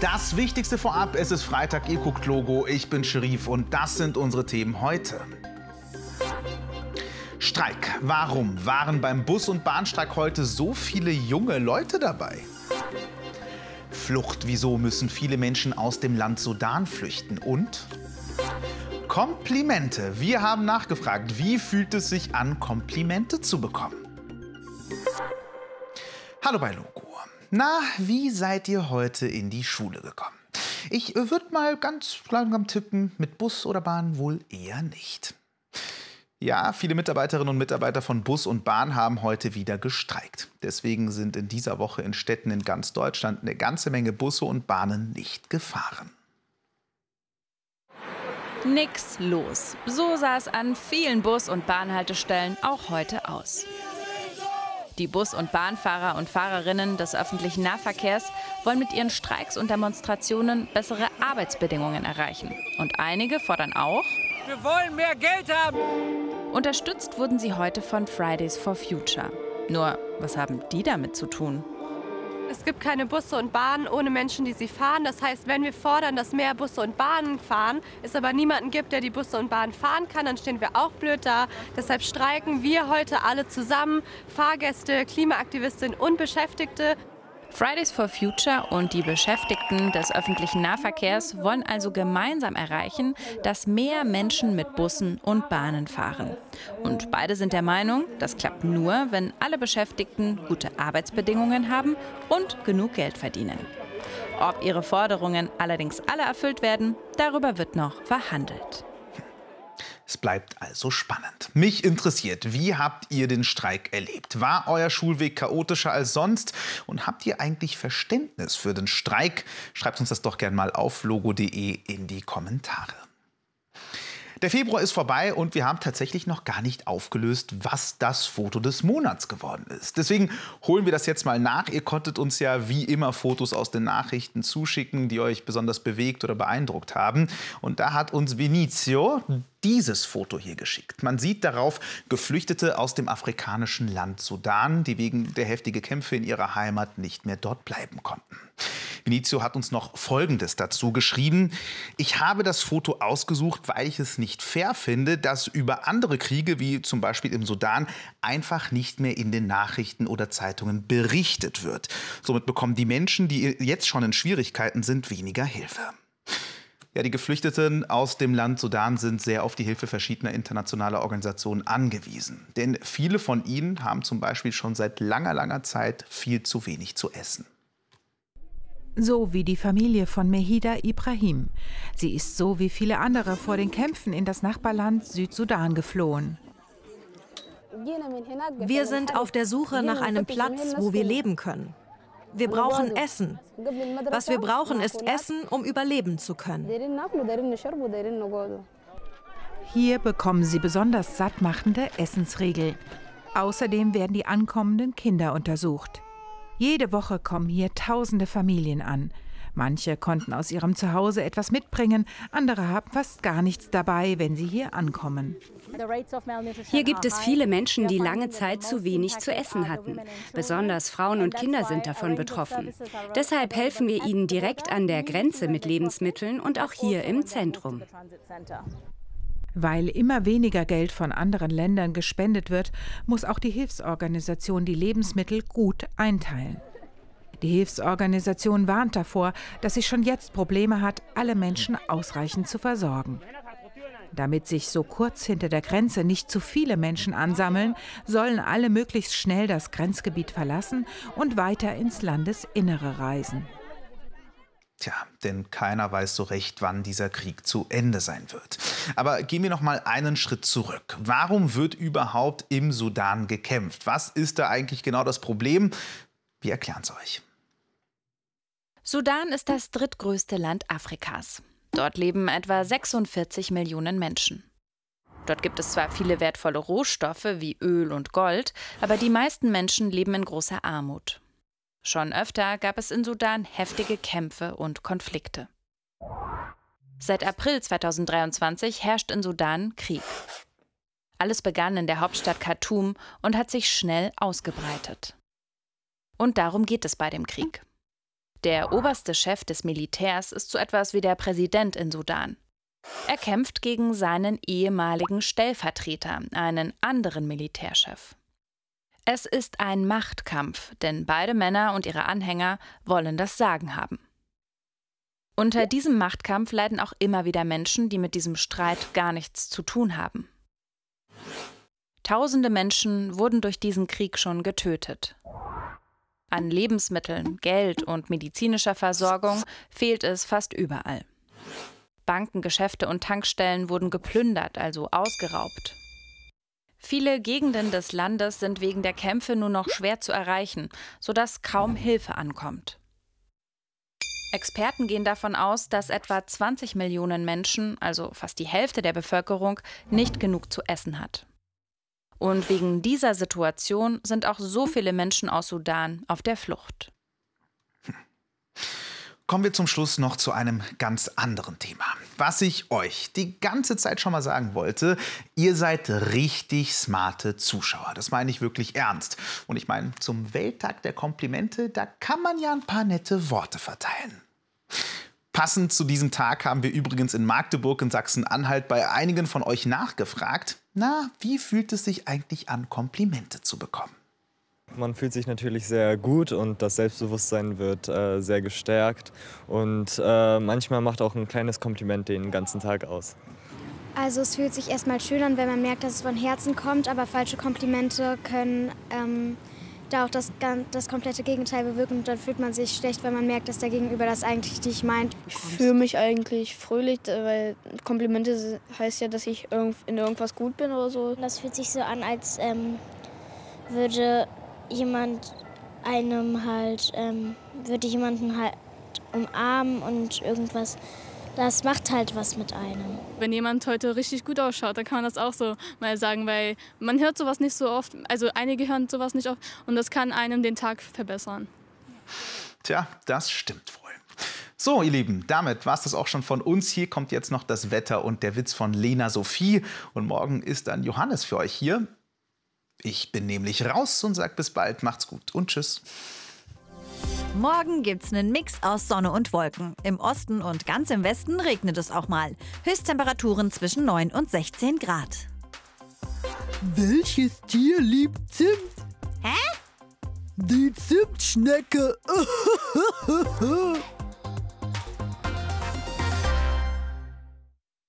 Das Wichtigste vorab, es ist Freitag, ihr guckt Logo, ich bin Sherif und das sind unsere Themen heute. Streik. Warum waren beim Bus- und Bahnstreik heute so viele junge Leute dabei? Flucht. Wieso müssen viele Menschen aus dem Land Sudan flüchten? Und Komplimente. Wir haben nachgefragt, wie fühlt es sich an, Komplimente zu bekommen? Hallo bei Logo. Na, wie seid ihr heute in die Schule gekommen? Ich würde mal ganz langsam tippen, mit Bus oder Bahn wohl eher nicht. Ja, viele Mitarbeiterinnen und Mitarbeiter von Bus und Bahn haben heute wieder gestreikt. Deswegen sind in dieser Woche in Städten in ganz Deutschland eine ganze Menge Busse und Bahnen nicht gefahren. Nix los. So sah es an vielen Bus- und Bahnhaltestellen auch heute aus. Die Bus- und Bahnfahrer und Fahrerinnen des öffentlichen Nahverkehrs wollen mit ihren Streiks und Demonstrationen bessere Arbeitsbedingungen erreichen. Und einige fordern auch, wir wollen mehr Geld haben. Unterstützt wurden sie heute von Fridays for Future. Nur, was haben die damit zu tun? Es gibt keine Busse und Bahnen ohne Menschen, die sie fahren. Das heißt, wenn wir fordern, dass mehr Busse und Bahnen fahren, es aber niemanden gibt, der die Busse und Bahnen fahren kann, dann stehen wir auch blöd da. Deshalb streiken wir heute alle zusammen, Fahrgäste, Klimaaktivistinnen und Beschäftigte. Fridays for Future und die Beschäftigten des öffentlichen Nahverkehrs wollen also gemeinsam erreichen, dass mehr Menschen mit Bussen und Bahnen fahren. Und beide sind der Meinung, das klappt nur, wenn alle Beschäftigten gute Arbeitsbedingungen haben und genug Geld verdienen. Ob ihre Forderungen allerdings alle erfüllt werden, darüber wird noch verhandelt. Es bleibt also spannend. Mich interessiert, wie habt ihr den Streik erlebt? War euer Schulweg chaotischer als sonst? Und habt ihr eigentlich Verständnis für den Streik? Schreibt uns das doch gerne mal auf logo.de in die Kommentare. Der Februar ist vorbei und wir haben tatsächlich noch gar nicht aufgelöst, was das Foto des Monats geworden ist. Deswegen holen wir das jetzt mal nach. Ihr konntet uns ja wie immer Fotos aus den Nachrichten zuschicken, die euch besonders bewegt oder beeindruckt haben. Und da hat uns Vinicio dieses Foto hier geschickt. Man sieht darauf Geflüchtete aus dem afrikanischen Land Sudan, die wegen der heftigen Kämpfe in ihrer Heimat nicht mehr dort bleiben konnten. Vinicio hat uns noch Folgendes dazu geschrieben. Ich habe das Foto ausgesucht, weil ich es nicht fair finde, dass über andere Kriege, wie zum Beispiel im Sudan, einfach nicht mehr in den Nachrichten oder Zeitungen berichtet wird. Somit bekommen die Menschen, die jetzt schon in Schwierigkeiten sind, weniger Hilfe. Ja, die Geflüchteten aus dem Land Sudan sind sehr auf die Hilfe verschiedener internationaler Organisationen angewiesen. Denn viele von ihnen haben zum Beispiel schon seit langer, langer Zeit viel zu wenig zu essen. So wie die Familie von Mehida Ibrahim. Sie ist so wie viele andere vor den Kämpfen in das Nachbarland Südsudan geflohen. Wir sind auf der Suche nach einem Platz, wo wir leben können. Wir brauchen Essen. Was wir brauchen, ist Essen, um überleben zu können. Hier bekommen sie besonders sattmachende Essensriegel. Außerdem werden die ankommenden Kinder untersucht. Jede Woche kommen hier tausende Familien an. Manche konnten aus ihrem Zuhause etwas mitbringen, andere haben fast gar nichts dabei, wenn sie hier ankommen. Hier gibt es viele Menschen, die lange Zeit zu wenig zu essen hatten. Besonders Frauen und Kinder sind davon betroffen. Deshalb helfen wir ihnen direkt an der Grenze mit Lebensmitteln und auch hier im Zentrum. Weil immer weniger Geld von anderen Ländern gespendet wird, muss auch die Hilfsorganisation die Lebensmittel gut einteilen. Die Hilfsorganisation warnt davor, dass sie schon jetzt Probleme hat, alle Menschen ausreichend zu versorgen. Damit sich so kurz hinter der Grenze nicht zu viele Menschen ansammeln, sollen alle möglichst schnell das Grenzgebiet verlassen und weiter ins Landesinnere reisen. Tja, denn keiner weiß so recht, wann dieser Krieg zu Ende sein wird. Aber gehen wir noch mal einen Schritt zurück. Warum wird überhaupt im Sudan gekämpft? Was ist da eigentlich genau das Problem? Wir erklären es euch. Sudan ist das drittgrößte Land Afrikas. Dort leben etwa 46 Millionen Menschen. Dort gibt es zwar viele wertvolle Rohstoffe wie Öl und Gold, aber die meisten Menschen leben in großer Armut. Schon öfter gab es in Sudan heftige Kämpfe und Konflikte. Seit April 2023 herrscht in Sudan Krieg. Alles begann in der Hauptstadt Khartoum und hat sich schnell ausgebreitet. Und darum geht es bei dem Krieg. Der oberste Chef des Militärs ist so etwas wie der Präsident in Sudan. Er kämpft gegen seinen ehemaligen Stellvertreter, einen anderen Militärchef. Es ist ein Machtkampf, denn beide Männer und ihre Anhänger wollen das Sagen haben. Unter diesem Machtkampf leiden auch immer wieder Menschen, die mit diesem Streit gar nichts zu tun haben. Tausende Menschen wurden durch diesen Krieg schon getötet. An Lebensmitteln, Geld und medizinischer Versorgung fehlt es fast überall. Banken, Geschäfte und Tankstellen wurden geplündert, also ausgeraubt. Viele Gegenden des Landes sind wegen der Kämpfe nur noch schwer zu erreichen, sodass kaum Hilfe ankommt. Experten gehen davon aus, dass etwa 20 Millionen Menschen, also fast die Hälfte der Bevölkerung, nicht genug zu essen hat. Und wegen dieser Situation sind auch so viele Menschen aus Sudan auf der Flucht. Kommen wir zum Schluss noch zu einem ganz anderen Thema. Was ich euch die ganze Zeit schon mal sagen wollte, ihr seid richtig smarte Zuschauer. Das meine ich wirklich ernst. Und ich meine, zum Welttag der Komplimente, da kann man ja ein paar nette Worte verteilen. Passend zu diesem Tag haben wir übrigens in Magdeburg in Sachsen-Anhalt bei einigen von euch nachgefragt, na, wie fühlt es sich eigentlich an, Komplimente zu bekommen? Man fühlt sich natürlich sehr gut und das Selbstbewusstsein wird äh, sehr gestärkt. Und äh, manchmal macht auch ein kleines Kompliment den ganzen Tag aus. Also es fühlt sich erstmal schön an, wenn man merkt, dass es von Herzen kommt, aber falsche Komplimente können ähm, da auch das, das komplette Gegenteil bewirken. Und dann fühlt man sich schlecht, wenn man merkt, dass der Gegenüber das eigentlich nicht meint. Ich fühle mich eigentlich fröhlich, weil Komplimente heißt ja, dass ich in irgendwas gut bin oder so. Das fühlt sich so an, als ähm, würde jemand einem halt, ähm, würde jemanden halt umarmen und irgendwas. Das macht halt was mit einem. Wenn jemand heute richtig gut ausschaut, dann kann man das auch so mal sagen, weil man hört sowas nicht so oft. Also einige hören sowas nicht oft und das kann einem den Tag verbessern. Tja, das stimmt wohl. So, ihr Lieben, damit war es das auch schon von uns. Hier kommt jetzt noch das Wetter und der Witz von Lena Sophie. Und morgen ist dann Johannes für euch hier. Ich bin nämlich raus und sag bis bald. Macht's gut und tschüss. Morgen gibt's einen Mix aus Sonne und Wolken. Im Osten und ganz im Westen regnet es auch mal. Höchsttemperaturen zwischen 9 und 16 Grad. Welches Tier liebt Zimt? Hä? Die Zimtschnecke.